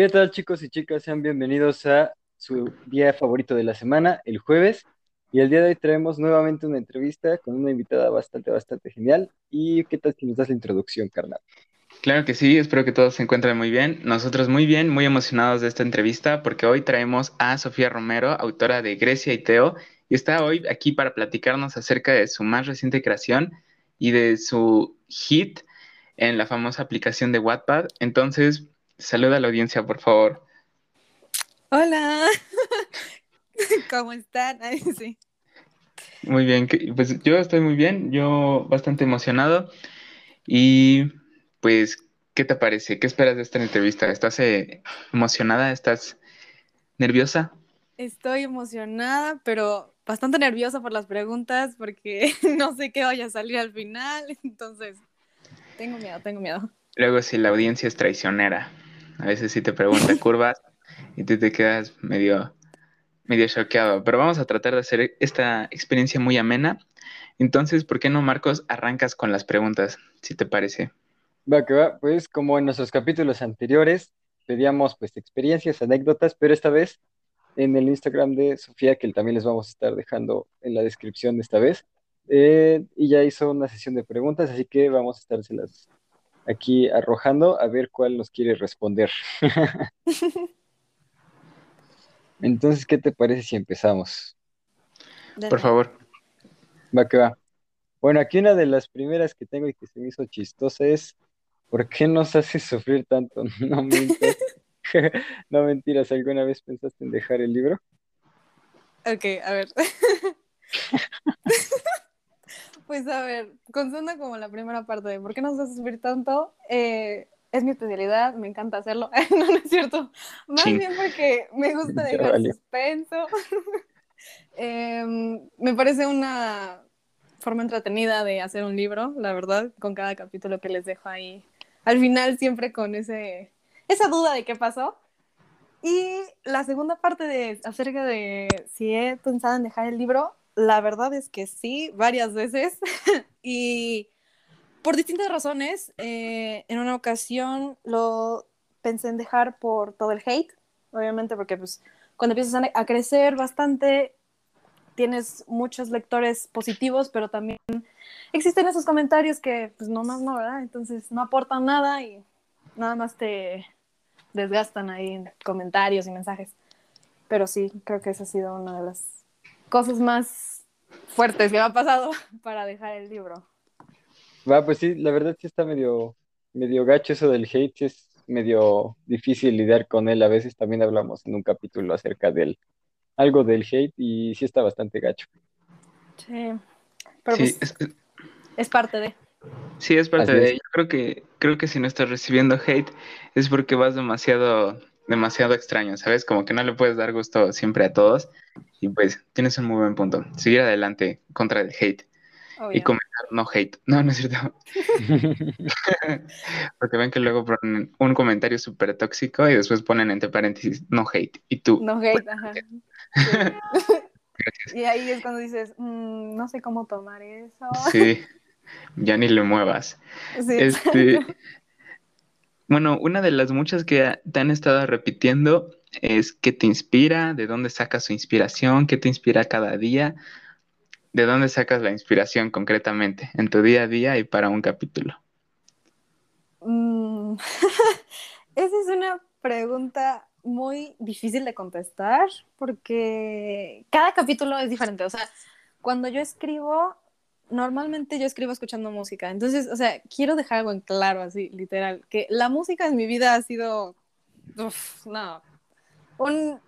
¿Qué tal chicos y chicas? Sean bienvenidos a su día favorito de la semana, el jueves. Y el día de hoy traemos nuevamente una entrevista con una invitada bastante, bastante genial. ¿Y qué tal si nos das la introducción, carnal? Claro que sí, espero que todos se encuentren muy bien. Nosotros muy bien, muy emocionados de esta entrevista porque hoy traemos a Sofía Romero, autora de Grecia y Teo, y está hoy aquí para platicarnos acerca de su más reciente creación y de su hit en la famosa aplicación de Wattpad. Entonces, saluda a la audiencia, por favor. Hola, ¿cómo están? sí. Muy bien, pues yo estoy muy bien, yo bastante emocionado y pues, ¿qué te parece? ¿Qué esperas de esta entrevista? ¿Estás eh, emocionada? ¿Estás nerviosa? Estoy emocionada, pero bastante nerviosa por las preguntas porque no sé qué vaya a salir al final, entonces tengo miedo, tengo miedo. Luego si la audiencia es traicionera, a veces sí te pregunta curvas y tú te quedas medio, medio choqueado, pero vamos a tratar de hacer esta experiencia muy amena. Entonces, ¿por qué no, Marcos, arrancas con las preguntas, si te parece? Va que va, pues como en nuestros capítulos anteriores, pedíamos pues experiencias, anécdotas, pero esta vez en el Instagram de Sofía, que también les vamos a estar dejando en la descripción de esta vez, eh, y ya hizo una sesión de preguntas, así que vamos a estárselas aquí arrojando a ver cuál nos quiere responder. Entonces, ¿qué te parece si empezamos? Por favor. Va que va. Bueno, aquí una de las primeras que tengo y que se me hizo chistosa es ¿Por qué nos hace sufrir tanto? No mientas. no mentiras, ¿alguna vez pensaste en dejar el libro? Ok, a ver. Pues a ver, consuena como la primera parte de ¿por qué nos hace sufrir tanto? Eh, es mi especialidad, me encanta hacerlo. no, no es cierto. Más bien porque me gusta dejar suspenso. Em, me parece una forma entretenida de hacer un libro, la verdad, con cada capítulo que les dejo ahí al final siempre con ese, esa duda de qué pasó. Y la segunda parte de acerca de si he pensado en dejar el libro, la verdad es que sí, varias veces. y por distintas razones, eh, en una ocasión lo pensé en dejar por todo el hate, obviamente porque pues cuando empiezas a, crecer bastante, tienes muchos lectores positivos, pero también existen esos comentarios que, pues, no más no, ¿verdad? Entonces no aportan nada y nada más te desgastan ahí en comentarios y mensajes. Pero sí, creo que esa ha sido una de las cosas más fuertes que me ha pasado para dejar el libro. Va, pues sí, la verdad sí está medio, medio gacho eso del hate, es medio difícil lidiar con él. A veces también hablamos en un capítulo acerca del algo del hate y sí está bastante gacho. Sí, pero pues, es, parte de. Sí, es parte de. Yo creo que, creo que si no estás recibiendo hate es porque vas demasiado, demasiado extraño, ¿sabes? Como que no le puedes dar gusto siempre a todos y pues tienes un muy buen punto. Seguir adelante contra el hate. Y comentar no hate. No, no es cierto. Porque ven que luego ponen un comentario súper tóxico y después ponen entre paréntesis no hate. Y tú. No hate, ajá. Y ahí es cuando dices, mm, no sé cómo tomar eso. Sí, ya ni le muevas. Este, bueno, una de las muchas que te han estado repitiendo es qué te inspira, de dónde sacas su inspiración, qué te inspira cada día, de dónde sacas la inspiración concretamente en tu día a día y para un capítulo. Mm, esa es una pregunta muy difícil de contestar porque cada capítulo es diferente. O sea, cuando yo escribo, normalmente yo escribo escuchando música. Entonces, o sea, quiero dejar algo en claro, así, literal, que la música en mi vida ha sido, no, un,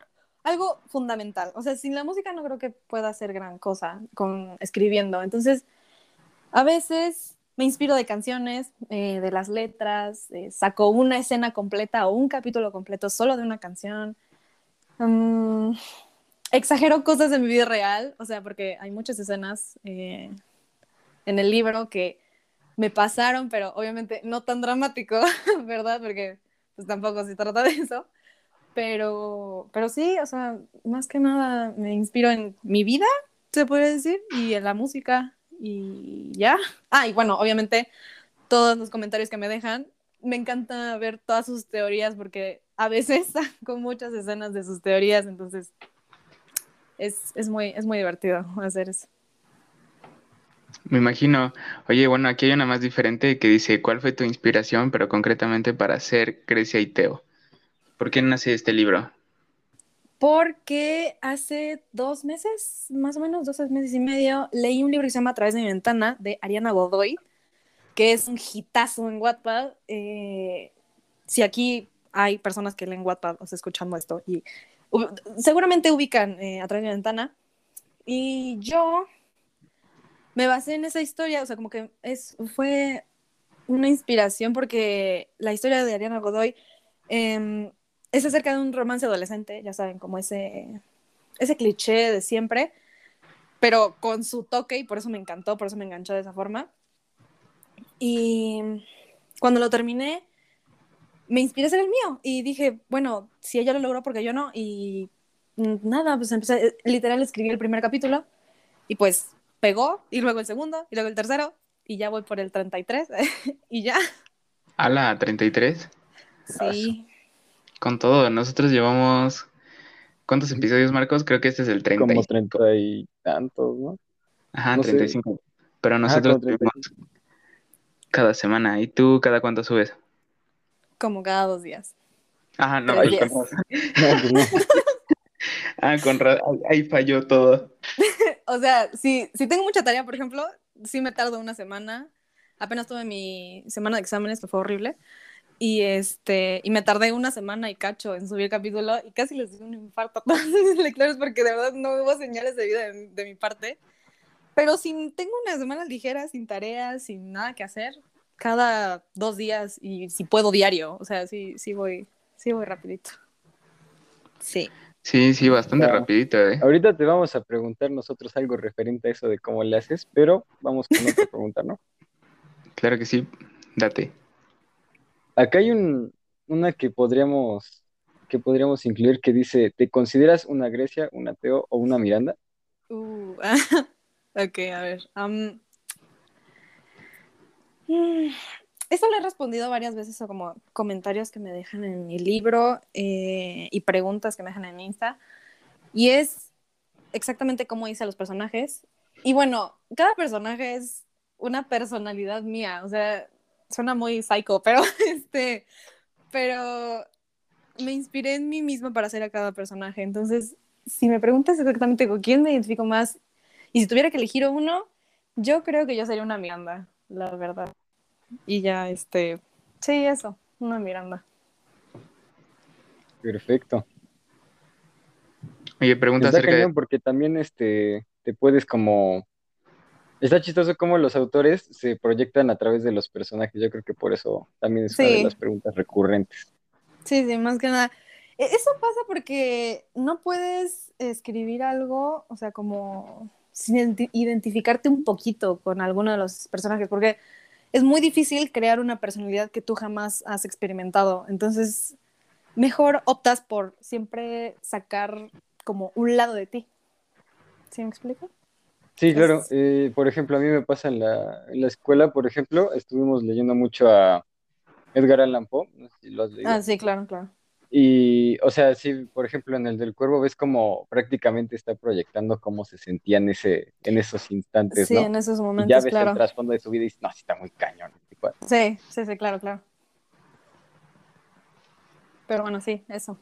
algo fundamental. O sea, sin la música no creo que pueda hacer gran cosa con escribiendo. Entonces, a veces me inspiro de canciones, eh, de las letras, eh, saco una escena completa o un capítulo completo solo de una canción. Mm, exagero cosas de mi vida real, o sea, porque hay muchas escenas eh, en el libro que me pasaron, pero obviamente no tan dramático, ¿verdad? Porque pues tampoco se trata de eso. Pero, pero sí, o sea, más que nada me inspiro en mi vida, se puede decir, y en la música y ya. Ah, y bueno, obviamente todos los comentarios que me dejan me encanta ver todas sus teorías porque a veces con muchas escenas de sus teorías, entonces es, es, muy, es muy divertido hacer eso. Me imagino. Oye, bueno, aquí hay una más diferente que dice, ¿cuál fue tu inspiración, pero concretamente para hacer Grecia y Teo? ¿Por qué nace este libro? Porque hace dos meses, más o menos dos meses y medio, leí un libro que se llama A través de mi ventana de Ariana Godoy, que es un hitazo en Wattpad. Eh, si aquí hay personas que leen Wattpad, o sea, escuchando esto, y seguramente ubican eh, A través de mi ventana. Y yo me basé en esa historia, o sea, como que es, fue una inspiración porque la historia de Ariana Godoy em, es acerca de un romance adolescente, ya saben, como ese, ese cliché de siempre, pero con su toque y por eso me encantó, por eso me enganchó de esa forma. Y cuando lo terminé, me inspiré a ser el mío y dije, bueno, si ella lo logró, porque yo no? Y nada, pues empecé, literal, escribí el primer capítulo y pues pegó, y luego el segundo, y luego el tercero, y ya voy por el 33, y ya. ¿A la 33? Sí. Con todo, nosotros llevamos... ¿Cuántos episodios, Marcos? Creo que este es el 30. Como 30 y tantos, ¿no? Ajá, 35. Pero nosotros cada semana. ¿Y tú cada cuánto subes? Como cada dos días. Ajá, no, ahí, con... Pues ah, con ahí falló todo. o sea, si, si tengo mucha tarea, por ejemplo, sí me tardo una semana. Apenas tuve mi semana de exámenes, que fue horrible. Y, este, y me tardé una semana y cacho en subir el capítulo y casi les di un infarto a todos mis lectores porque de verdad no hubo señales de vida de, de mi parte. Pero si tengo una semana ligera, sin tareas, sin nada que hacer, cada dos días y si puedo diario, o sea, sí, sí voy, sí voy rapidito. Sí. Sí, sí, bastante rapidito, ¿eh? Ahorita te vamos a preguntar nosotros algo referente a eso de cómo le haces, pero vamos con otra pregunta, ¿no? Claro que sí, date. Acá hay un, una que podríamos, que podríamos incluir que dice, ¿te consideras una Grecia, una Teo o una Miranda? Uh, ok, a ver. Eso le he respondido varias veces a como comentarios que me dejan en mi libro eh, y preguntas que me dejan en Insta. Y es exactamente como hice a los personajes. Y bueno, cada personaje es una personalidad mía. O sea, suena muy psycho, pero este, pero me inspiré en mí misma para hacer a cada personaje. Entonces, si me preguntas exactamente con quién me identifico más, y si tuviera que elegir uno, yo creo que yo sería una Miranda, la verdad. Y ya, este, sí, eso, una Miranda. Perfecto. Oye, pregunta acerca de... Porque también, este, te puedes como... Está chistoso cómo los autores se proyectan a través de los personajes. Yo creo que por eso también es una de las preguntas recurrentes. Sí, sí, más que nada. E, eso pasa porque no puedes escribir algo, o sea, como sin identificarte un poquito con alguno de los personajes, porque es muy difícil crear una personalidad que tú jamás has experimentado. Entonces, mejor optas por siempre sacar como un lado de ti. ¿Sí me explico? Sí, claro. Eh, por ejemplo, a mí me pasa en la, escuela, por ejemplo, estuvimos leyendo mucho a Edgar Allan Poe, no sé si lo has leído. Ah, sí, claro, claro. Y, o sea, sí, por ejemplo, en el del cuervo ves como prácticamente está proyectando cómo se sentía en, ese, en esos instantes, sí, en esos momentos, y ya ves el trasfondo de su vida y dices, no, sí está muy cañón. Sí, sí, sí, claro, claro. Pero bueno, sí, eso.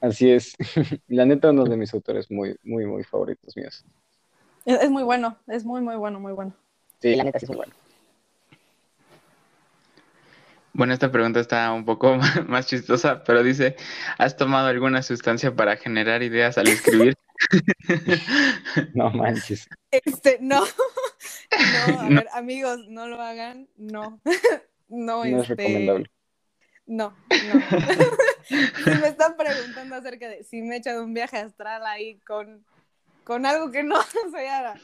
Así es. La neta, uno de mis autores muy, muy, muy favoritos míos. Es, es muy bueno, es muy, muy bueno, muy bueno. Sí, la neta sí es muy bueno. Bueno, esta pregunta está un poco más chistosa, pero dice, ¿has tomado alguna sustancia para generar ideas al escribir? no manches. Este, no. No, a ver, amigos, no lo hagan, no. No, no es este, recomendable. No, no. si me están preguntando acerca de si me he echado un viaje astral ahí con, con algo que no soy ahora,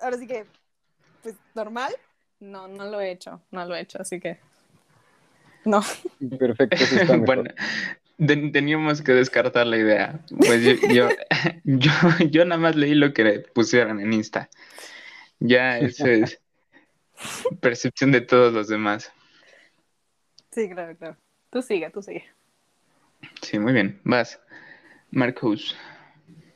ahora sí que, pues, normal, no, no lo he hecho, no lo he hecho, así que no. Perfecto. bueno, teníamos que descartar la idea. Pues yo, yo, yo, nada más leí lo que pusieron en Insta. Ya eso es percepción de todos los demás. Sí, claro, claro. Tú sigue, tú sigue. Sí, muy bien. Vas. Marcos.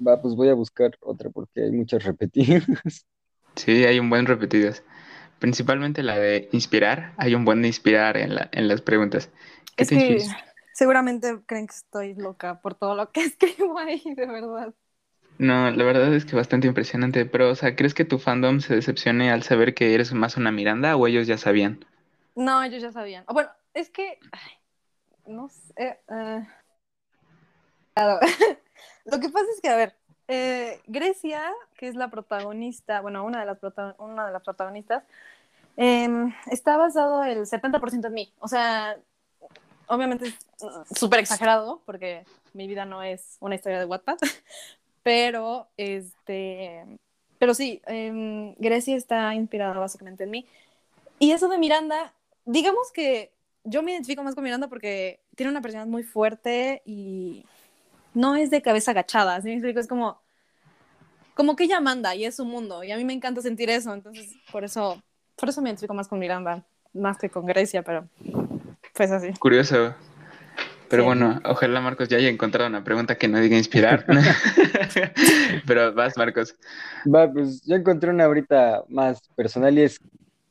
Va, pues voy a buscar otra porque hay muchas repetidas. Sí, hay un buen repetidas. Principalmente la de inspirar. Hay un buen de inspirar en, la, en las preguntas. ¿Qué Es te que seguramente creen que estoy loca por todo lo que escribo ahí, de verdad. No, la verdad es que bastante impresionante. Pero, o sea, ¿crees que tu fandom se decepcione al saber que eres más una Miranda o ellos ya sabían? No, ellos ya sabían. Bueno, es que, ay, no sé. eh, claro. Lo que pasa es que, a ver, eh, Grecia, que es la protagonista, bueno, una de las, prota- una de las protagonistas, em, está basado el 70% en mí. O sea, obviamente es mm, súper exagerado, porque mi vida no es una historia de Wattpad, pero, este, pero sí, em, Grecia está inspirada básicamente en mí. Y eso de Miranda, digamos que yo me identifico más con Miranda porque tiene una personalidad muy fuerte y no es de cabeza agachada, ¿sí me explico? Es como, como que ella manda y es su mundo y a mí me encanta sentir eso, entonces por eso, por eso me identifico más con Miranda, más que con Grecia, pero pues así. Curioso. Pero Sí. bueno, ojalá Marcos ya haya encontrado una pregunta que no diga inspirar. Pero vas, Marcos. Va, pues yo encontré una ahorita más personal y es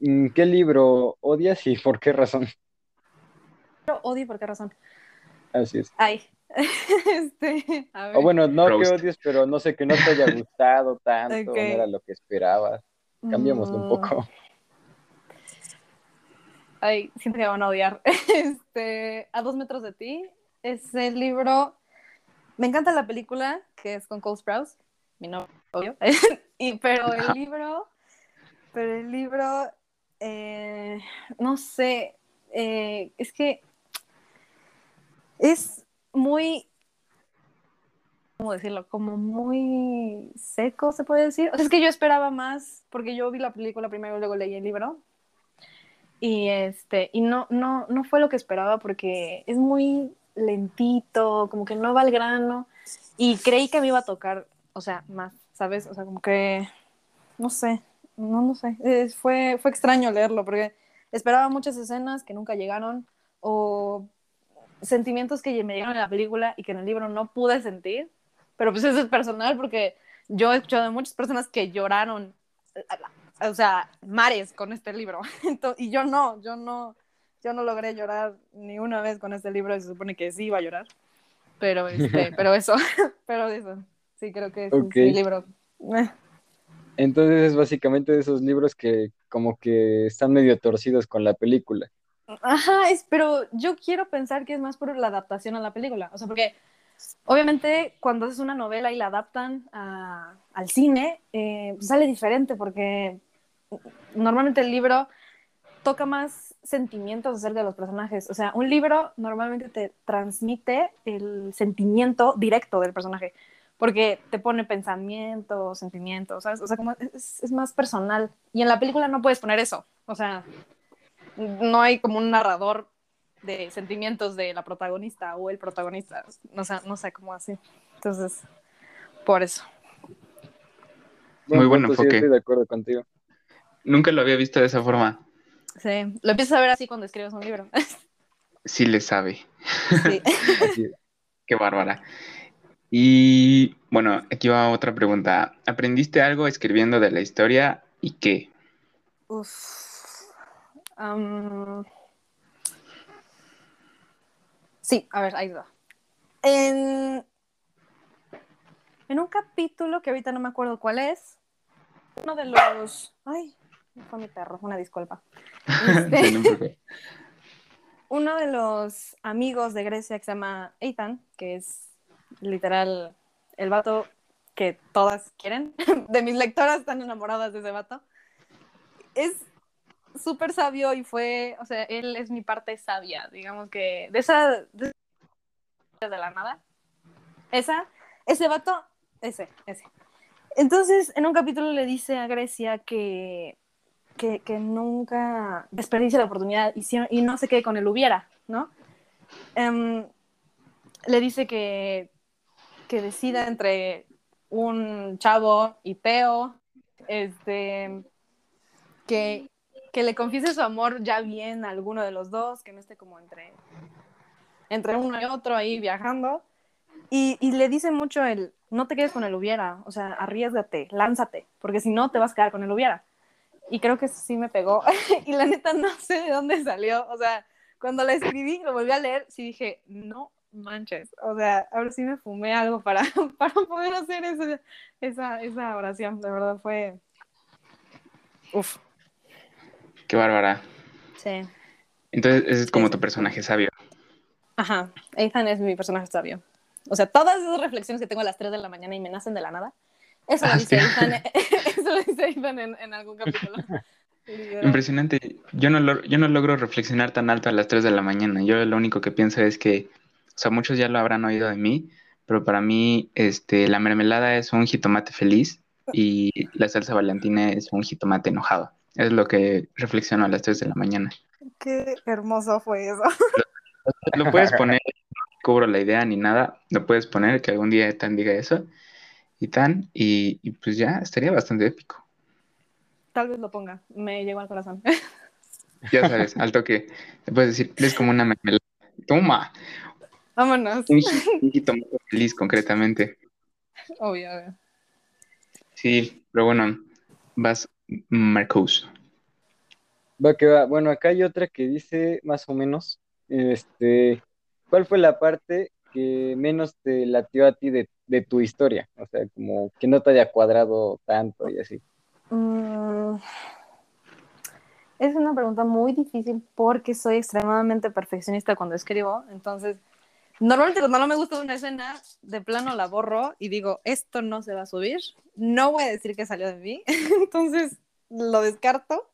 mm, ¿qué libro odias y por qué razón? Pero odio por qué razón. Así es. Ay, este, a ver. O bueno, no que odies, pero no sé, que no te haya gustado tanto, no era lo que esperabas. Cambiémoslo un poco. Ay, siento que van a odiar. Este, A dos metros de ti es el libro. Me encanta la película, que es con Cole Sprouse, mi novio. y, pero el libro, pero el libro, eh, no sé, eh, es que es muy, ¿cómo decirlo? Como muy seco, se puede decir. O sea, es que yo esperaba más, porque yo vi la película primero y luego leí el libro. Y este, y no, no, no fue lo que esperaba porque es muy lentito, como que no va al grano. Y creí que me iba a tocar, o sea, más, ¿sabes? O sea, como que, no sé, no, no sé. Fue, fue extraño leerlo porque esperaba muchas escenas que nunca llegaron o sentimientos que me llegaron en la película y que en el libro no pude sentir. Pero pues eso es personal porque yo he escuchado de muchas personas que lloraron o sea, mares con este libro. Ento- y yo no, yo no, yo no logré llorar ni una vez con este libro y se supone que sí iba a llorar. Pero, este, pero eso, pero eso, sí creo que es mi libro. Eh, Entonces es básicamente de esos libros que como que están medio torcidos con la película. Ajá, es, pero yo quiero pensar que es más por la adaptación a la película. O sea, porque obviamente cuando es una novela y la adaptan a- al cine, eh, sale diferente porque normalmente el libro toca más sentimientos acerca de los personajes. O sea, un libro normalmente te transmite el sentimiento directo del personaje porque te pone pensamientos, sentimientos, ¿sabes? O sea, como es, es más personal. Y en la película no puedes poner eso. O sea, no hay como un narrador de sentimientos de la protagonista o el protagonista. O sea, no sé cómo así. Entonces, por eso. Muy buen punto, sí, enfoque. estoy de acuerdo contigo. Nunca lo había visto de esa forma. Sí, lo empiezas a ver así cuando escribes un libro. Sí le sabe. Sí. Qué bárbara. Y bueno, aquí va otra pregunta. ¿Aprendiste algo escribiendo de la historia y qué? Uf. Sí, a ver, ahí va. En... en un capítulo que ahorita no me acuerdo cuál es, uno de los... Ay, fue mi perro, una disculpa. Este, No, uno de los amigos de Grecia que se llama Ethan, que es literal el vato que todas quieren, de mis lectoras están enamoradas de ese vato, es súper sabio y fue, o sea, él es mi parte sabia, digamos que de esa, de, de la nada, esa, ese vato, ese, ese. Entonces, en un capítulo le dice a Grecia que que, nunca desperdicie la oportunidad y no se quede con el hubiera, ¿no? Em, le dice que, que decida entre un chavo y Teo, este, que que le confiese su amor ya bien a alguno de los dos, que no esté como entre, entre uno y otro ahí viajando. Y, y le dice mucho el, no te quedes con el hubiera, o sea, arriesgate, lánzate, porque si no te vas a quedar con el hubiera. Y creo que sí me pegó. y la neta no sé de dónde salió. O sea, cuando la escribí, lo volví a leer, sí dije, no manches. O sea, ahora sí me fumé algo para, para poder hacer esa, esa oración. De verdad fue... Uf. Qué bárbara. Sí. Entonces, ese es como tu personaje sabio. Ajá, Ethan es mi personaje sabio. O sea, todas esas reflexiones que tengo a las 3 de la mañana y me nacen de la nada, eso lo dice Ethan, eso lo dice Ethan en, en algún capítulo. Impresionante. Yo no, yo no logro reflexionar tan alto a las 3 de la mañana. Yo lo único que pienso es que, o sea, muchos ya lo habrán oído de mí, pero para mí este, la mermelada es un jitomate feliz y la salsa valentina es un jitomate enojado. Es lo que reflexiono a las 3 de la mañana. Qué hermoso fue eso. Lo, puedes poner, no cubro la idea ni nada, lo puedes poner, que algún día Tan diga eso, y tan, y, y pues ya estaría bastante épico. Tal vez lo ponga, me llegó al corazón. Ya sabes, al toque, te puedes decir, es como una mermelada. Toma. Vámonos. Un, jitomate feliz, concretamente. Obvio, obvio. Sí, pero bueno, vas Marcos. Va que va. Bueno, acá hay otra que dice más o menos, este, ¿cuál fue la parte que menos te latió a ti de, tu historia? O sea, como que no te haya cuadrado tanto y así. Mm, es una pregunta muy difícil porque soy extremadamente perfeccionista cuando escribo, entonces normalmente cuando no me gusta una escena, de plano la borro y digo, esto no se va a subir, no voy a decir que salió de mí, entonces lo descarto.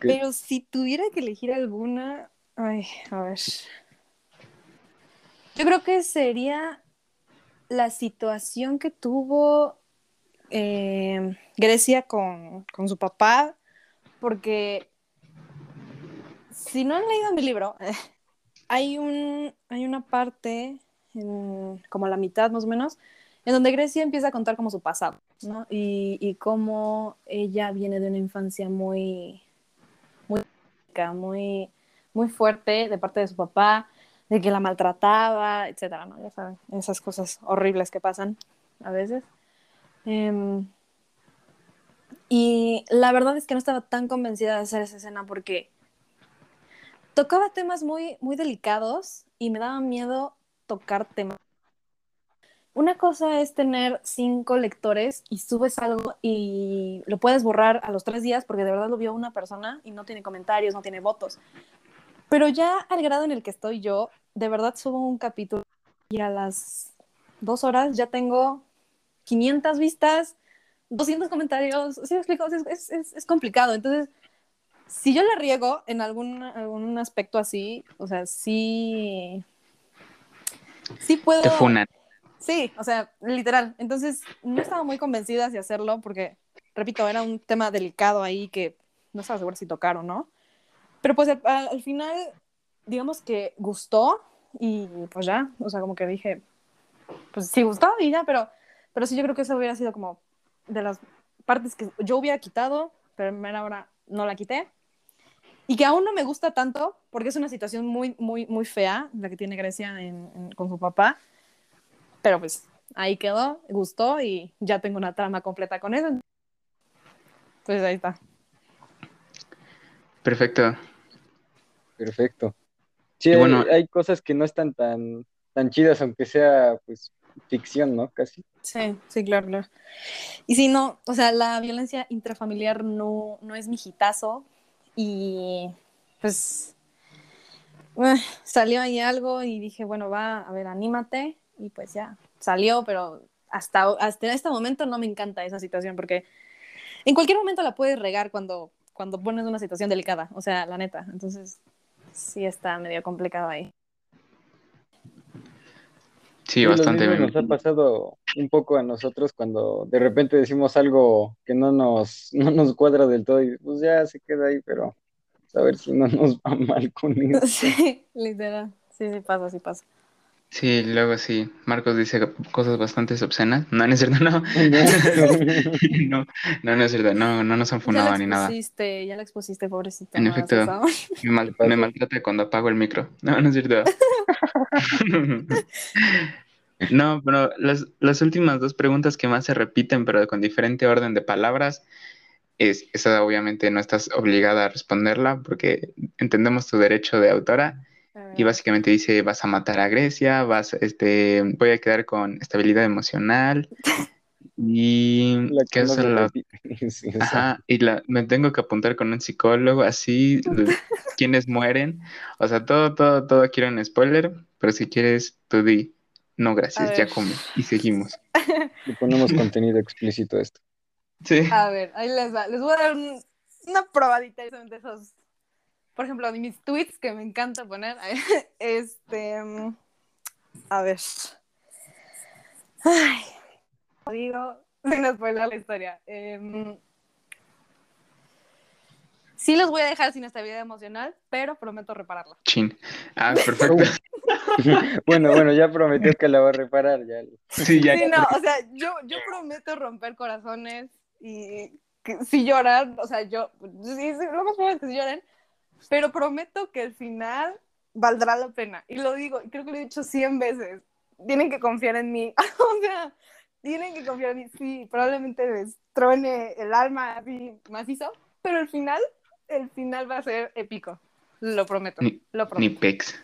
Pero si tuviera que elegir alguna, ay, a ver. Yo creo que sería la situación que tuvo eh, Grecia con, su papá, porque si no han leído mi libro, hay, un, hay una parte, como la mitad más o menos, en donde Grecia empieza a contar como su pasado, ¿no? Y, y cómo ella viene de una infancia muy, muy, muy, muy fuerte de parte de su papá, de que la maltrataba, etcétera, ¿no? Ya saben, esas cosas horribles que pasan a veces. Em, y la verdad es que no estaba tan convencida de hacer esa escena porque tocaba temas muy, muy delicados y me daba miedo tocar temas una cosa es tener cinco lectores y subes algo y lo puedes borrar a los tres días porque de verdad lo vio una persona y no tiene comentarios, no tiene votos. Pero ya al grado en el que estoy yo, de verdad subo un capítulo y a las dos horas ya tengo 500 vistas, 200 comentarios. ¿Sí me explico? Es, es, es, complicado. Entonces, si yo le riego en algún, algún aspecto así, o sea, sí. Sí puedo. Te funan Sí, o sea, literal. Entonces, no estaba muy convencida de hacerlo porque, repito, era un tema delicado ahí que no estaba segura si tocar o no. Pero pues al, final, digamos que gustó y pues ya, o sea, como que dije, pues sí gustó y ya, pero, pero sí yo creo que eso hubiera sido como de las partes que yo hubiera quitado, pero en primera hora no la quité. Y que aún no me gusta tanto, porque es una situación muy, muy, muy fea la que tiene Grecia con su papá pero pues ahí quedó, gustó y ya tengo una trama completa con eso. Pues ahí está. Perfecto. Perfecto. Sí, bueno, hay, cosas que no están tan, tan chidas, aunque sea pues ficción, ¿no? Casi. Sí, sí, claro, claro. Y si no, o sea, la violencia intrafamiliar no, no es mi hitazo y pues eh, salió ahí algo y dije, bueno, va, a ver, anímate y pues ya, salió, pero hasta, hasta este momento no me encanta esa situación porque en cualquier momento la puedes regar cuando, cuando pones una situación delicada, o sea, la neta. Entonces, sí está medio complicado ahí. Sí, bastante bien. Nos ha pasado un poco a nosotros cuando de repente decimos algo que no nos, no nos cuadra del todo y pues ya se queda ahí, pero a ver si no nos va mal con eso. Sí, literal. Sí, sí pasa, sí pasa. Sí, luego sí, Marcos dice cosas bastante obscenas. No, no es cierto, no. no, no, no es cierto, no, no nos han funado ni nada. Ya la expusiste, pobrecita. En efecto, me, me, maltrata cuando apago el micro. No, no es cierto. no, pero las, las últimas dos preguntas que más se repiten, pero con diferente orden de palabras, es, esa obviamente no estás obligada a responderla porque entendemos tu derecho de autora y básicamente dice, vas a matar a Grecia, vas, este, voy a quedar con estabilidad emocional. Y la ¿qué es la... Ajá, y la, me tengo que apuntar con un psicólogo, así, quienes mueren. O sea, todo, todo, todo quiero un spoiler, pero si quieres, tú di, no, gracias, ya come. Y seguimos. Le ponemos contenido explícito a esto. Sí. A ver, ahí les va. Les voy a dar una probadita de esos por ejemplo, mis tweets que me encanta poner, este, a ver, ay, digo, sin spoiler la historia. Eh, sí los voy a dejar sin estabilidad emocional, pero prometo repararla. Chin. Ah, perfecto. bueno, bueno, ya prometió que la va a reparar. Ya. Sí, ya. Sí, no, o sea, yo, yo prometo romper corazones y que, si lloran, o sea, yo, sí, lo más probable es que si lloren, pero prometo que el final valdrá la pena. Y lo digo, creo que lo he dicho 100 veces. Tienen que confiar en mí. o sea, tienen que confiar en mí. Sí, probablemente les truene el alma así macizo, pero el final, el final va a ser épico. Lo prometo. Ni, lo prometo. Ni pex.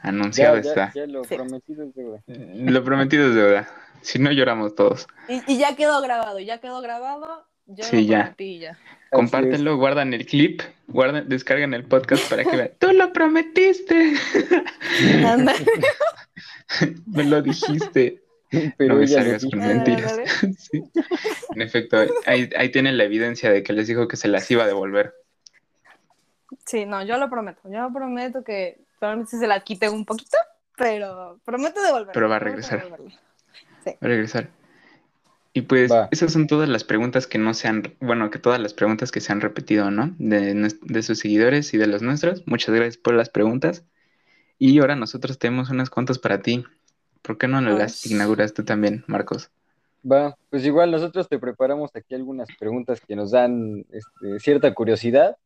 Anunciado está. Ya, lo prometido es deuda. Lo prometido es deuda. Si no lloramos todos. Y, y ya quedó grabado, ya quedó grabado. Yo sí, lo prometí, ya. Compártelo, guardan el clip, guardan, descargan el podcast para que vean. ¡Tú lo prometiste! me lo dijiste. no me salgas con mentiras. En efecto, ahí, ahí tienen la evidencia de que les dijo que se las iba a devolver. Sí, no, yo lo prometo. Yo prometo que probablemente se la quite un poquito, pero prometo devolver. Pero va a regresar. Sí. Va a regresar. Y pues esas son todas las preguntas que no se han, bueno, que todas las preguntas que se han repetido, ¿no? De, de sus seguidores y de los nuestros. Muchas gracias por las preguntas. Y ahora nosotros tenemos unas cuantas para ti. ¿Por qué no las inauguras tú también, Marcos? Va, pues igual nosotros te preparamos aquí algunas preguntas que nos dan este, cierta curiosidad.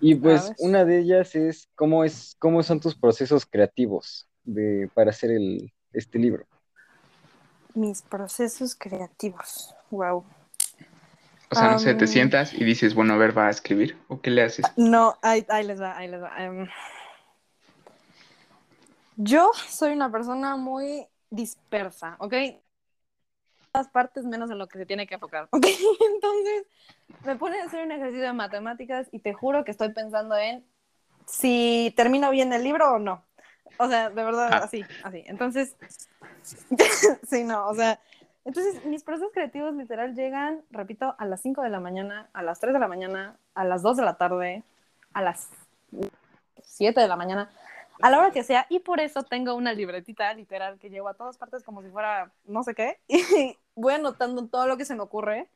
Y pues una de ellas es cómo es, cómo son tus procesos creativos de, para hacer el, este libro mis procesos creativos. Wow. O sea, no sé, te sientas y dices, bueno, a ver, va a escribir. ¿O qué le haces? No, ahí, les va, ahí les va. Yo soy una persona muy dispersa, ¿ok? Todas partes menos en lo que se tiene que enfocar, ¿ok? Entonces, me pone a hacer un ejercicio de matemáticas y te juro que estoy pensando en si termino bien el libro o no. O sea, de verdad, ah. así, así. Entonces, sí, no, o sea, entonces mis procesos creativos literal llegan, repito, a las 5 de la mañana, a las 3 de la mañana, a las 2 de la tarde, a las 7 de la mañana, a la hora que sea, y por eso tengo una libretita literal que llevo a todas partes como si fuera no sé qué, y voy anotando todo lo que se me ocurre,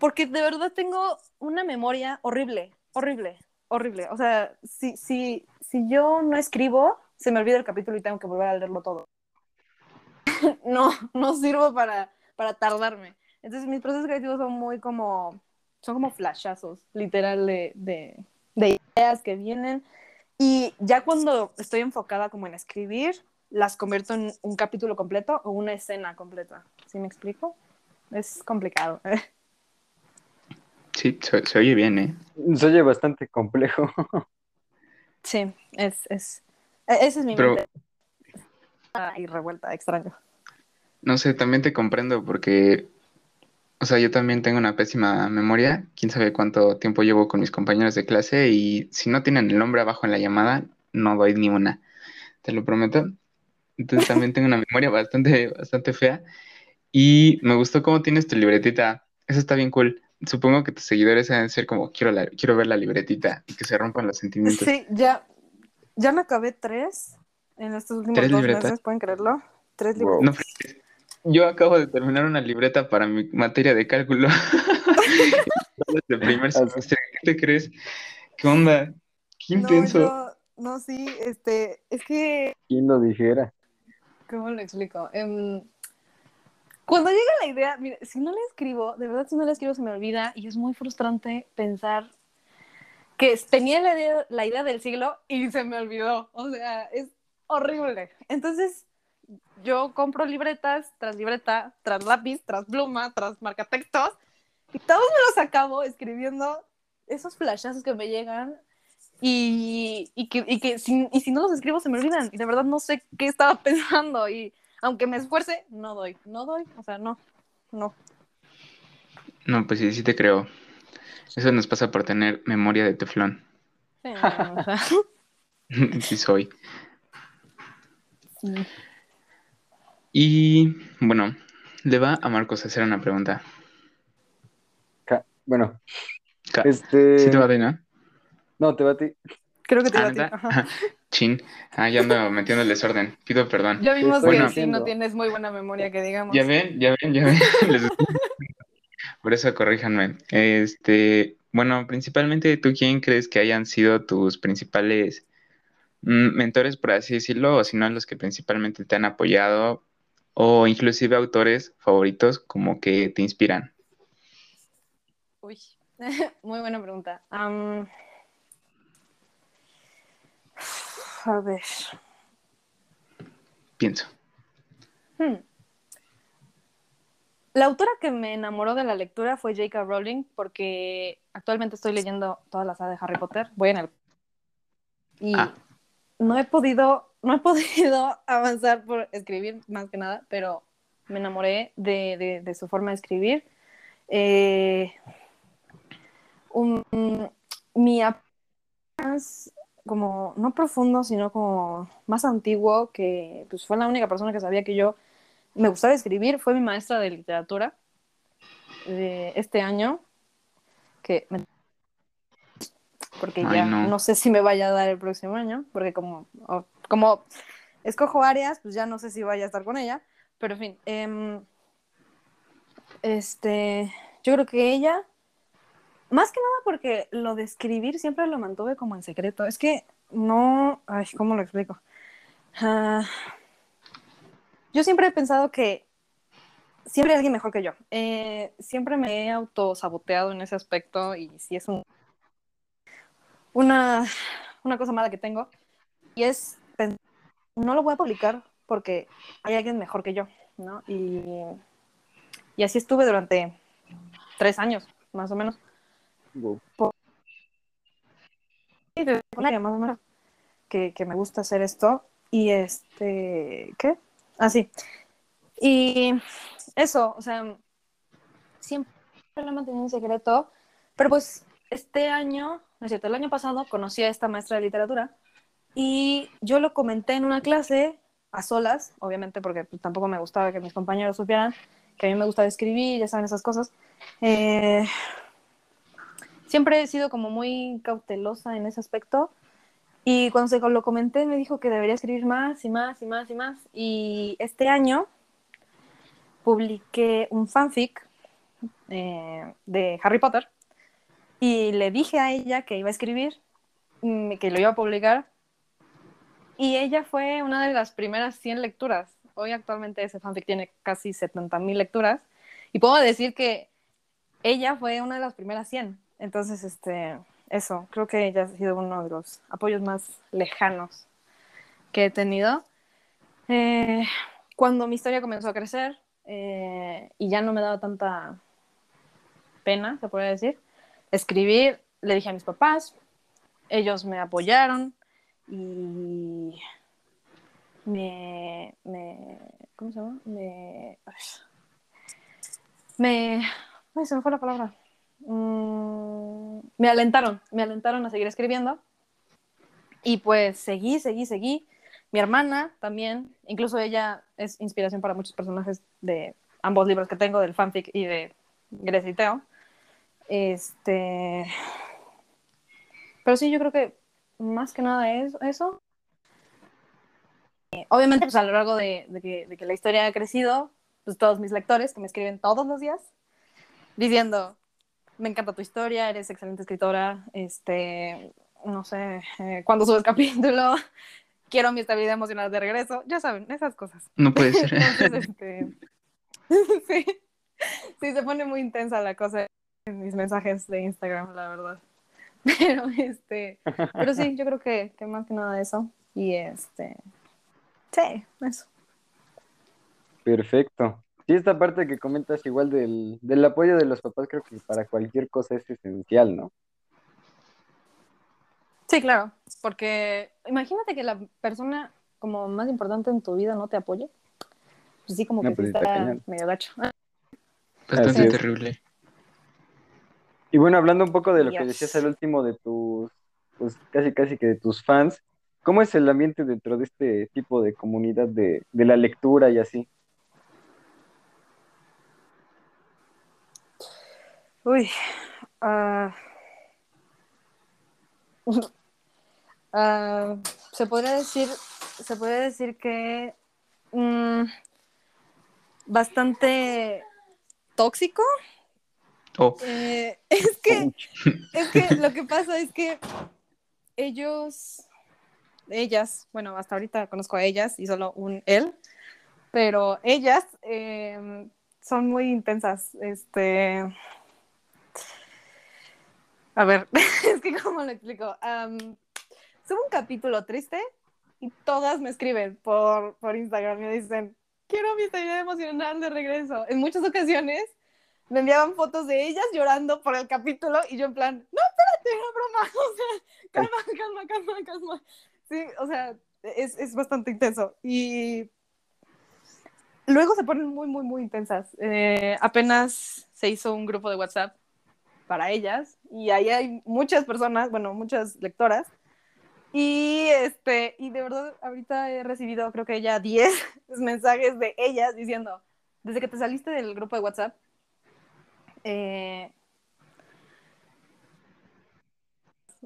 porque de verdad tengo una memoria horrible, horrible, horrible. O sea, si, si, si yo no escribo, se me olvida el capítulo y tengo que volver a leerlo todo. no, no sirvo para, para tardarme. Entonces mis procesos creativos son muy como, son como flashazos, literal, de, de, de ideas que vienen. Y ya cuando estoy enfocada como en escribir, las convierto en un capítulo completo o una escena completa. ¿Sí me explico? Es complicado. Sí, se, oye bien, ¿eh? Se oye bastante complejo. Sí, es, es, ese es mi Pero... mente. y revuelta, extraño. No sé, también te comprendo porque, o sea, yo también tengo una pésima memoria. Quién sabe cuánto tiempo llevo con mis compañeros de clase y si no tienen el nombre abajo en la llamada, no doy ni una. Te lo prometo. Entonces también tengo una memoria bastante, bastante fea. Y me gustó cómo tienes tu libretita. Eso está bien cool. Supongo que tus seguidores deben ser como, quiero, la, quiero ver la libretita y que se rompan los sentimientos. Sí, ya, ya me acabé tres en estos últimos dos meses, ¿pueden creerlo? Tres libretas yo acabo de terminar una libreta para mi materia de cálculo. de primer semestre. ¿Qué te crees? ¿Qué onda? Qué intenso. No, sí, este, es que. ¿Quién lo dijera? ¿Cómo lo explico? Em, cuando llega la idea, mira, si no le escribo, de verdad si no le escribo se me olvida y es muy frustrante pensar que tenía la idea, la idea del siglo y se me olvidó. O sea, es horrible. Entonces, yo compro libretas tras libreta, tras lápiz, tras pluma, tras marcatextos y todos me los acabo escribiendo esos flashazos que me llegan y, y que, y que si, y si no los escribo se me olvidan y de verdad no sé qué estaba pensando y aunque me esfuerce, no doy, no doy, o sea, no, no. No, pues sí, sí te creo. Eso nos pasa por tener memoria de teflón. Sí, o sea, sí soy. sí. Y bueno, le va a Marcos a hacer una pregunta. Bueno, este... ¿Sí te va a ti, no? No, te va a ti. Creo que te Ah, iba a ti. ¿neta? Ajá. Chin. Ah, ya ando metiendo el desorden. Pido perdón. Ya vimos que sí no tienes muy buena memoria, que digamos. Ya ven, ya ven, ya ven. Les Por eso corríjanme. Este, bueno, principalmente, ¿tú quién crees que hayan sido tus principales mm, mentores, por así decirlo, o si no, los que principalmente te han apoyado, o inclusive autores favoritos como que te inspiran? Uy, muy buena pregunta. A ver. Pienso. Hmm. La autora que me enamoró de la lectura fue J.K. Rowling porque actualmente estoy leyendo toda la saga de Harry Potter. Voy en el... Y Ah. no he podido, no he podido avanzar por escribir más que nada, pero me enamoré de, de- de su forma de escribir. Eh, un- mi más como, no profundo, sino como más antiguo, que pues fue la única persona que sabía que yo me gustaba escribir, fue mi maestra de literatura de este año, que me- porque Ay, ya no. no. sé si me vaya a dar el próximo año, porque como, como escojo áreas, pues ya no sé si vaya a estar con ella, pero en fin, em, este, yo creo que ella, más que nada porque lo de escribir siempre lo mantuve como en secreto, es que no, ay, ¿cómo lo explico? Ah, yo siempre he pensado que siempre hay alguien mejor que yo. Eh, siempre me he autosaboteado en ese aspecto y si es un, una, una cosa mala que tengo. Y es, no lo voy a publicar porque hay alguien mejor que yo, ¿no? Y, y así estuve durante tres años, más o menos. Wow. Sí, de secundaria, más o menos, que, que me gusta hacer esto. Y este, ¿qué? Ah, sí. Y eso, o sea, siempre lo he mantenido en secreto, pero pues este año, no es cierto, el año pasado conocí a esta maestra de literatura y yo lo comenté en una clase a solas, obviamente porque pues, tampoco me gustaba que mis compañeros supieran que a mí me gusta escribir, ya saben esas cosas. Eh, siempre he sido como muy cautelosa en ese aspecto. Y cuando se lo comenté, me dijo que debería escribir más y más y más y más. Y este año publiqué un fanfic eh, de Harry Potter y le dije a ella que iba a escribir, mm, que lo iba a publicar. Y ella fue una de las primeras 100 lecturas. Hoy actualmente ese fanfic tiene casi 70.000 lecturas. Y puedo decir que ella fue una de las primeras 100. Entonces, este, eso, creo que ella ha sido uno de los apoyos más lejanos que he tenido. Eh, cuando mi historia comenzó a crecer eh, y ya no me daba tanta pena, se podría decir, escribir, le dije a mis papás, ellos me apoyaron y me, me ¿cómo se llama? Me, me, ay, se me fue la palabra. Mm, me alentaron, me alentaron a seguir escribiendo. Y pues seguí, seguí, seguí. Mi hermana también, incluso ella es inspiración para muchos personajes de ambos libros que tengo, del fanfic y de Grecia y Teo. Este. Pero sí, yo creo que más que nada es eso. Eh, Obviamente, pues a lo largo de, que, de que la historia ha crecido, pues todos mis lectores que me escriben todos los días diciendo, me encanta tu historia, eres excelente escritora, este, no sé, eh, cuando subes capítulo, quiero mi estabilidad emocional de regreso, ya saben, esas cosas. No puede ser. Entonces, este, sí, sí, se pone muy intensa la cosa en mis mensajes de Instagram, la verdad. Pero, este, pero sí, yo creo que, que más que nada eso. Y este, sí, eso. Perfecto. Sí, esta parte que comentas igual del, del apoyo de los papás, creo que para cualquier cosa es esencial, ¿no? Sí, claro, porque imagínate que la persona como más importante en tu vida no te apoye. Pues sí, como No, que pues sí está cañón. medio gacho. Bastante terrible. Y bueno, hablando un poco de lo que decías al último de tus, pues casi casi que de tus fans, ¿cómo es el ambiente dentro de este tipo de comunidad de, de la lectura y así? Uy. ah. Ah, se podría decir, se podría decir que mm, bastante tóxico. Oh, Eh, es que, es que lo que pasa es que ellos, ellas, bueno, hasta ahorita conozco a ellas y solo un él, pero ellas eh, son muy intensas. Este, a ver, es que cómo lo explico. Am, subo un capítulo triste y todas me escriben por, por Instagram y me dicen, quiero mi estabilidad emocional de regreso. En muchas ocasiones me enviaban fotos de ellas llorando por el capítulo y yo en plan, no, espérate, era broma, o sea, calma, calma, calma, calma. Sí, o sea, es, es bastante intenso. Y luego se ponen muy, muy, muy intensas. Eh, apenas se hizo un grupo de WhatsApp para ellas y ahí hay muchas personas, bueno, muchas lectoras. Y este, y de verdad, ahorita he recibido creo que ya 10 mensajes de ellas diciendo, desde que te saliste del grupo de WhatsApp, eh,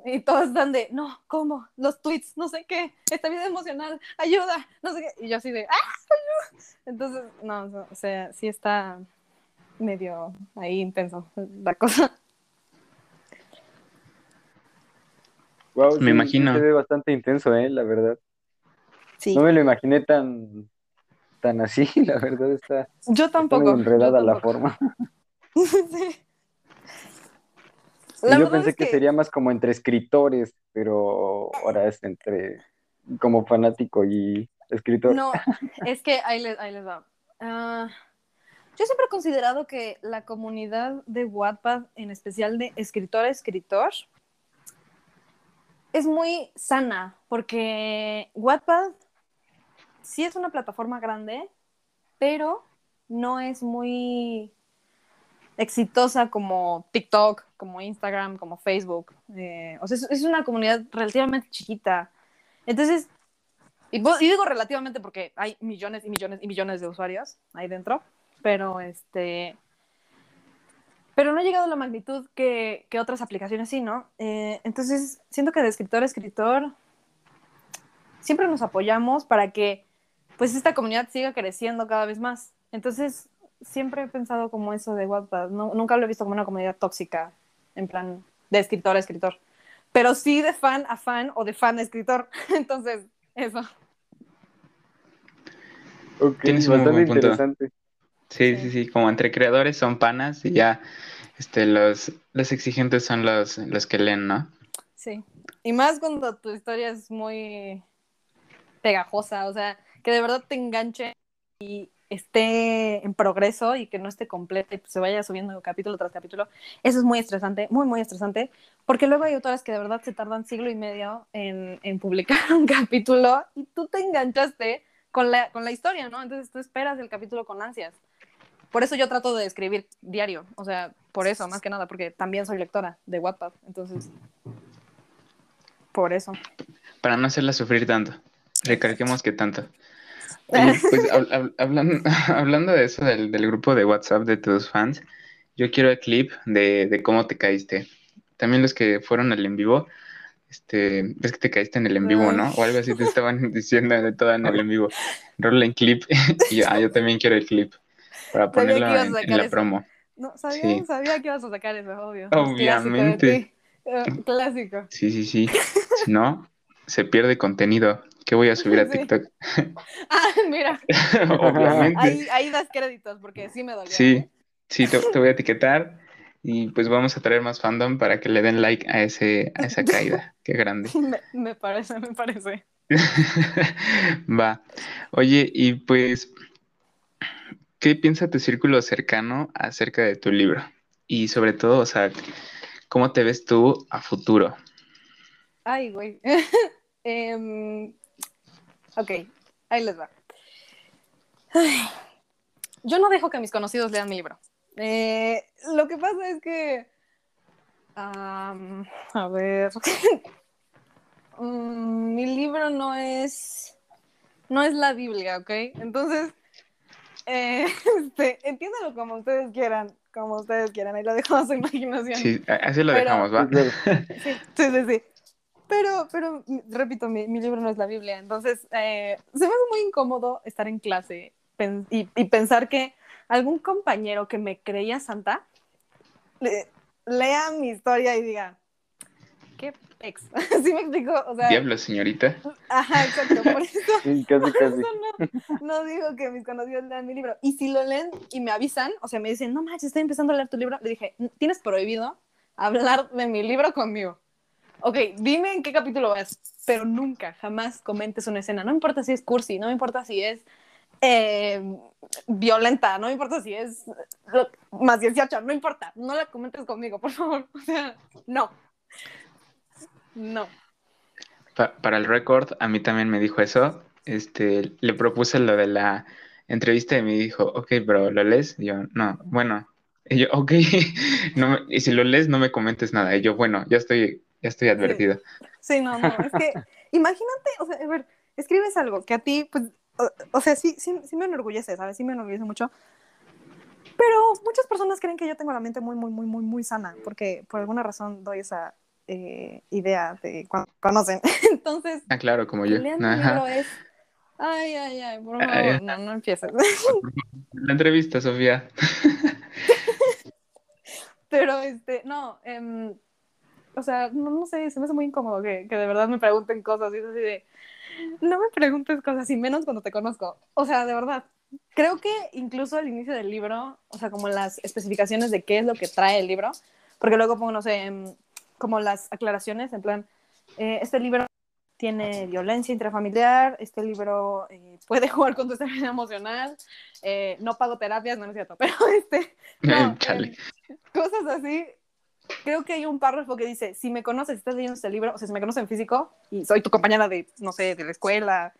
y todos están de, no, ¿cómo? Los tweets, no sé qué, esta vida emocional, ayuda, no sé qué. Y yo así de, ¡ah! ayuda". Entonces, no, o sea, sí está medio ahí intenso la cosa. Wow, Me imagino. se ve bastante intenso, ¿eh? La verdad. Sí. No me lo imaginé tan, tan así, la verdad está, Yo está tampoco. medio enredada yo la forma. Sí. Y La yo pensé es que sería más como entre escritores, pero ahora es entre como fanático y escritor. No, es que ahí les, ahí les va. Ah, yo siempre he considerado que la comunidad de Wattpad, en especial de escritor a escritor, es muy sana, porque Wattpad sí es una plataforma grande, pero no es muy exitosa como TikTok, como Instagram, como Facebook. Eh, o sea, es, una comunidad relativamente chiquita. Entonces, y digo relativamente porque hay millones y millones y millones de usuarios ahí dentro, pero este. Pero no ha llegado a la magnitud que, que otras aplicaciones sí, ¿no? Eh, entonces, siento que de escritor a escritor siempre nos apoyamos para que pues esta comunidad siga creciendo cada vez más. Entonces, siempre he pensado como eso de Wattpad. No, nunca lo he visto como una comunidad tóxica, en plan de escritor a escritor. Pero sí de fan a fan o de fan a escritor. Entonces, eso. Ok, Tienes un bastante interesante. Sí, Sí. sí, como entre creadores son panas y ya este, los, los exigentes son los, los que leen, ¿no? Sí. Y más cuando tu historia es muy pegajosa, o sea, que de verdad te enganche y esté en progreso y que no esté completa y pues, se vaya subiendo capítulo tras capítulo. Eso es muy estresante, muy, muy estresante, porque luego hay autores que de verdad se tardan siglo y medio en, en publicar un capítulo y tú te enganchaste con la, con la historia, ¿no? Entonces tú esperas el capítulo con ansias. Por eso yo trato de escribir diario, o sea, por eso, más que nada, porque también soy lectora de Wattpad, entonces, por eso. Para no hacerla sufrir tanto. Recalquemos que tanto. Oye, pues hab- hab- hablando, hablando de eso del, del grupo de WhatsApp de tus fans, yo quiero el clip de, de cómo te caíste. También los que fueron al en vivo, este, ves que te caíste en el en vivo, ¿no? O algo así te estaban diciendo de todo en el en vivo. Rola en clip y yo, ah, yo también quiero el clip para Sabía que ponerlo ibas a en, la eso. promo. No, sabía, Sí. sabía que ibas a sacar eso, obvio. Obviamente. Clásico de ti. Eh, Clásico. Sí, sí, sí. Si no, se pierde contenido. que voy a subir a Sí. TikTok. Ah, mira. Obviamente. Ahí, ahí das créditos porque sí me dolió. Sí, ¿eh? sí, te, te voy a etiquetar y pues vamos a traer más fandom para que le den like a, ese, a esa caída. Qué grande. Me, me parece, me parece. Va. Oye, y pues, ¿qué piensa tu círculo cercano acerca de tu libro? Y sobre todo, o sea, ¿cómo te ves tú a futuro? Ay, güey. Em, ok, ahí les va. Yo no dejo que mis conocidos lean mi libro. Eh, lo que pasa es que. a ver. Mm, mi libro no es. No es la Biblia, ¿ok? Entonces. Eh, este, entiéndalo como ustedes quieran. Como ustedes quieran. Ahí lo dejo a su imaginación. Sí, así lo Pero- dejamos, va. Sí, sí, sí, sí. Pero, pero, repito, mi, mi libro no es la Biblia. Entonces, eh, se me hace muy incómodo estar en clase pen- y, y pensar que algún compañero que me creía santa le- lea mi historia y diga, ¿qué pex? ¿Sí me explico? O sea, Diablo, señorita. ajá, exacto. Por eso, Sí, casi, por casi. eso no, no digo que mis conocidos lean mi libro. Y si lo leen y me avisan, o sea, me dicen, no manches, estoy empezando a leer tu libro, le dije, tienes prohibido hablar de mi libro conmigo. Ok, dime en qué capítulo vas, pero nunca, jamás comentes una escena. No me importa si es cursi, no me importa si es eh, violenta, no me importa si es lo- más 18, no importa, no la comentes conmigo, por favor. O sea, no. No. Pa- para el récord, a mí también me dijo eso. Este, le propuse lo de la entrevista y me dijo, ok, pero ¿lo lees? Y yo, no, bueno. Y yo, ok, no me- y si lo lees, no me comentes nada. Y yo, bueno, ya estoy, ya estoy advertido. Sí, no, no, es que imagínate, o sea, a ver, escribes algo que a ti, pues, o, o sea, sí, sí, sí me enorgullece, ¿sabes? Sí me enorgullece mucho. Pero muchas personas creen que yo tengo la mente muy, muy, muy, muy, muy sana, porque por alguna razón doy esa eh, idea de cuando conocen. Entonces, Ah, claro, como yo. lean Ajá. libro es, ay, ay, ay, por Ay, favor, ay. no, no empieces. La entrevista, Sofía. Pero, este, no, em, o sea, no, no sé, se me hace muy incómodo que, que de verdad me pregunten cosas y es así de, no me preguntes cosas y menos cuando te conozco. O sea, de verdad. Creo que incluso al inicio del libro, o sea, como las especificaciones de qué es lo que trae el libro, porque luego pongo, no sé, em, como las aclaraciones, en plan, eh, este libro tiene violencia intrafamiliar, este libro eh, puede jugar con tu estabilidad emocional, eh, no pago terapias, no, no es cierto, pero este, no, Chale. em, cosas así. Creo que hay un párrafo que dice, si me conoces, estás leyendo este libro, o sea, si me conoces en físico y soy tu compañera de, no sé, de la escuela,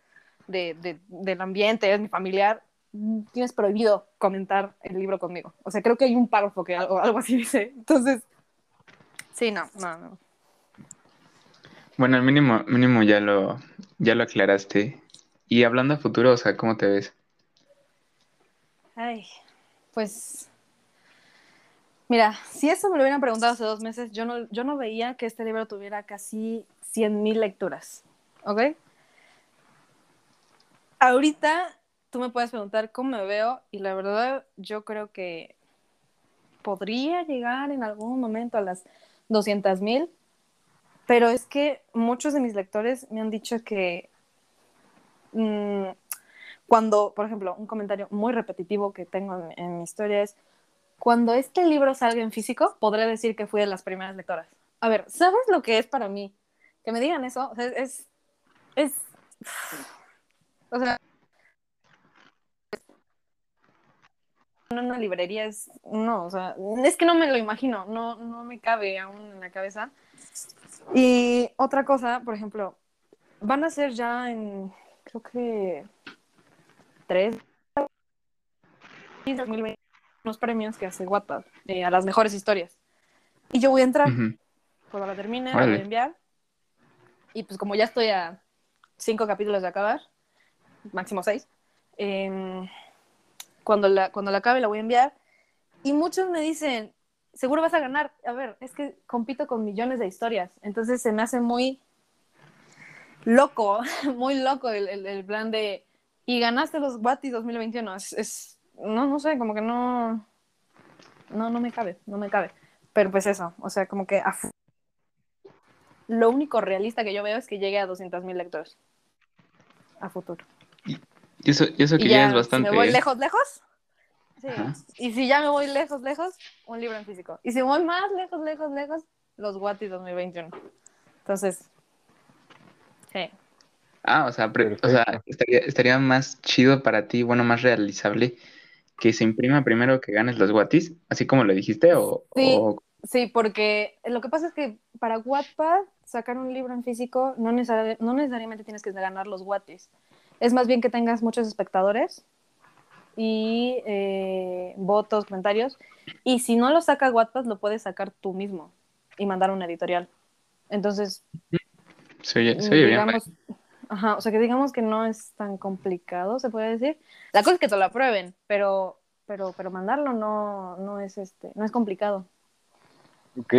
de, de- del ambiente, eres mi familiar, mm, tienes prohibido comentar el libro conmigo. O sea, creo que hay un párrafo que algo, algo así dice. Entonces, sí, no, no, no. Bueno, al mínimo, mínimo ya lo, ya lo aclaraste. Y hablando a futuro, o sea, ¿cómo te ves? Ay, pues... Mira, si eso me lo hubieran preguntado hace dos meses, yo no, yo no veía que este libro tuviera casi 100.000 lecturas, ¿ok? Ahorita tú me puedes preguntar cómo me veo y la verdad yo creo que podría llegar en algún momento a las 200.000, pero es que muchos de mis lectores me han dicho que mm, cuando, por ejemplo, un comentario muy repetitivo que tengo en, en mi historia es, cuando este libro salga en físico, podré decir que fui de las primeras lectoras. A ver, ¿sabes lo que es para mí? Que me digan eso, o sea, es, es, o sea, en una librería es, no, o sea, es que no me lo imagino, no, no me cabe aún en la cabeza. Y otra cosa, por ejemplo, van a ser ya en, creo que tres, 2020, unos premios que hace Wattpad eh, a las mejores historias. Y yo voy a entrar, Ujú. cuando la termine, la Órale. voy a enviar. Y pues como ya estoy a cinco capítulos de acabar, máximo seis, em, cuando, la, cuando la acabe la voy a enviar. Y muchos me dicen, seguro vas a ganar. A ver, es que compito con millones de historias. Entonces se me hace muy loco, muy loco el, el- el plan de... Y ganaste los Wati 2021. Es, es- no, no sé, como que no... No, no me cabe, no me cabe. Pero pues eso, o sea, como que... lo único realista que yo veo es que llegue a 200.000 lectores. a futuro. Eso, y eso que Y ya, ya, es bastante. si me voy ¿eh? lejos, lejos. Sí. Ajá. Y si ya me voy lejos, lejos, un libro en físico. Y si me voy más lejos, lejos, lejos, los Wattis 2021. Entonces, sí. Ah, o sea, pre- o sea, estaría, estaría más chido para ti, bueno, más realizable que se imprima primero que ganes los Watis, así como lo dijiste, o, Sí. o- Sí, porque lo que pasa es que para Wattpad sacar un libro en físico no, necesari- no necesariamente tienes que ganar los Wattis. Es más bien que tengas muchos espectadores y eh, votos, comentarios. Y si no lo saca Wattpad, lo puedes sacar tú mismo y mandar a una editorial. Entonces, se oye, se oye bien. digamos, ajá, o sea que digamos que no es tan complicado, se puede decir. La cosa es que te lo aprueben, pero, pero, pero mandarlo no, no es este, no es complicado. Ok.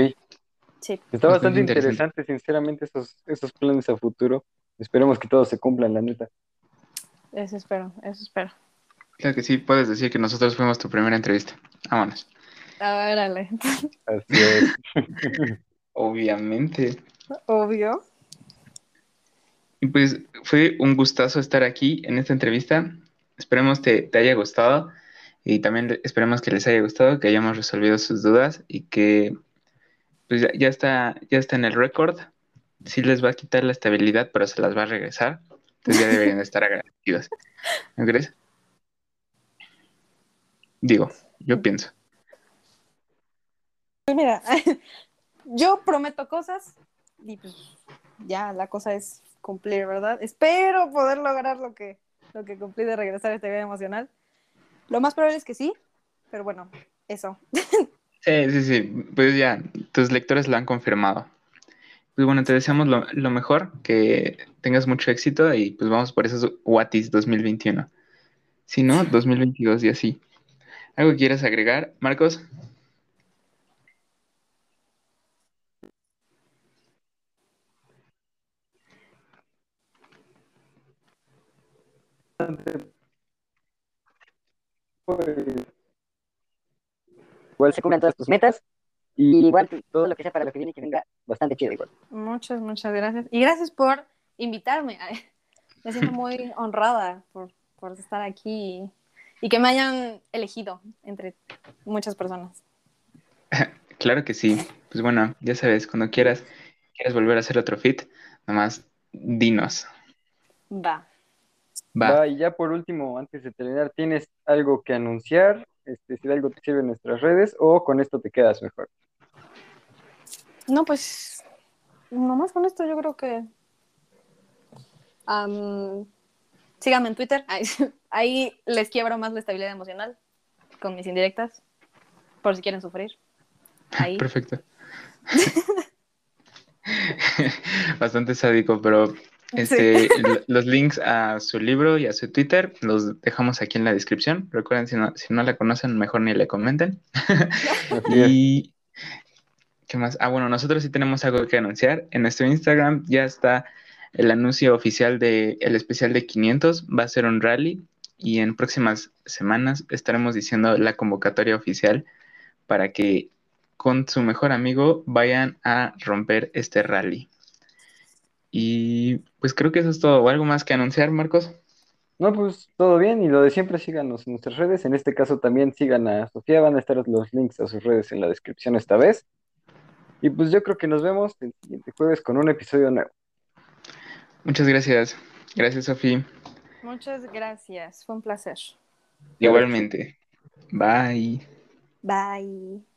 Sí. Está Bastante bastante interesante. interesante, sinceramente, esos, esos planes a futuro. Esperemos que todos se cumplan, la neta. Eso espero, eso espero. Claro que sí, puedes decir que nosotros fuimos tu primera entrevista. Vámonos. Árale. Así es. Obviamente. Obvio. Y pues fue un gustazo estar aquí en esta entrevista. Esperemos te, te haya gustado y también esperemos que les haya gustado, que hayamos resolvido sus dudas y que pues ya, ya está, ya está en el récord. Sí les va a quitar la estabilidad, pero se las va a regresar. Entonces ya deberían de estar agradecidos. ¿No crees? Digo, yo pienso. Pues mira, yo prometo cosas y pues ya la cosa es cumplir, ¿verdad? Espero poder lograr lo que, lo que cumplí de regresar a esta vida emocional. Lo más probable es que sí, pero bueno, eso. Sí, sí, sí. Pues ya, tus lectores lo han confirmado. Pues bueno, te deseamos lo, lo mejor, que tengas mucho éxito y pues vamos por esos Watis 2021. Si no, 2022 y así. ¿Algo que quieras agregar, Marcos? Pues, igual se cumplan todas tus metas y igual todo lo que sea para lo que viene que venga bastante chido igual. Muchas, muchas gracias. Y gracias por invitarme. Me siento muy honrada por, por estar aquí y, y que me hayan elegido entre muchas personas. Claro que sí. Pues bueno, ya sabes, cuando quieras, quieras volver a hacer otro fit, nomás dinos. Va. Va. Va, y ya por último, antes de terminar, ¿tienes algo que anunciar? Este, si algo te sirve en nuestras redes o con esto te quedas mejor. No, pues, nomás con esto yo creo que... síganme en Twitter. Ahí, ahí les quiebro más la estabilidad emocional con mis indirectas, por si quieren sufrir. Ahí. Perfecto. Bastante sádico, pero este, los links a su libro y a su Twitter los dejamos aquí en la descripción. Recuerden, si no, si no la conocen, mejor ni le comenten. Y ¿qué más? Ah, bueno, nosotros sí tenemos algo que anunciar. En nuestro Instagram ya está el anuncio oficial del especial de 500. Va a ser un rally y en próximas semanas estaremos diciendo la convocatoria oficial para que con su mejor amigo vayan a romper este rally. Y pues creo que eso es todo. ¿O algo más que anunciar, Marcos? No, pues todo bien y lo de siempre síganos en nuestras redes. En este caso también sigan a Sofía, van a estar los links a sus redes en la descripción esta vez. Y pues yo creo que nos vemos el siguiente jueves con un episodio nuevo. Muchas gracias. Gracias, Sofía. Muchas gracias. Fue un placer. Igualmente. Bye. Bye.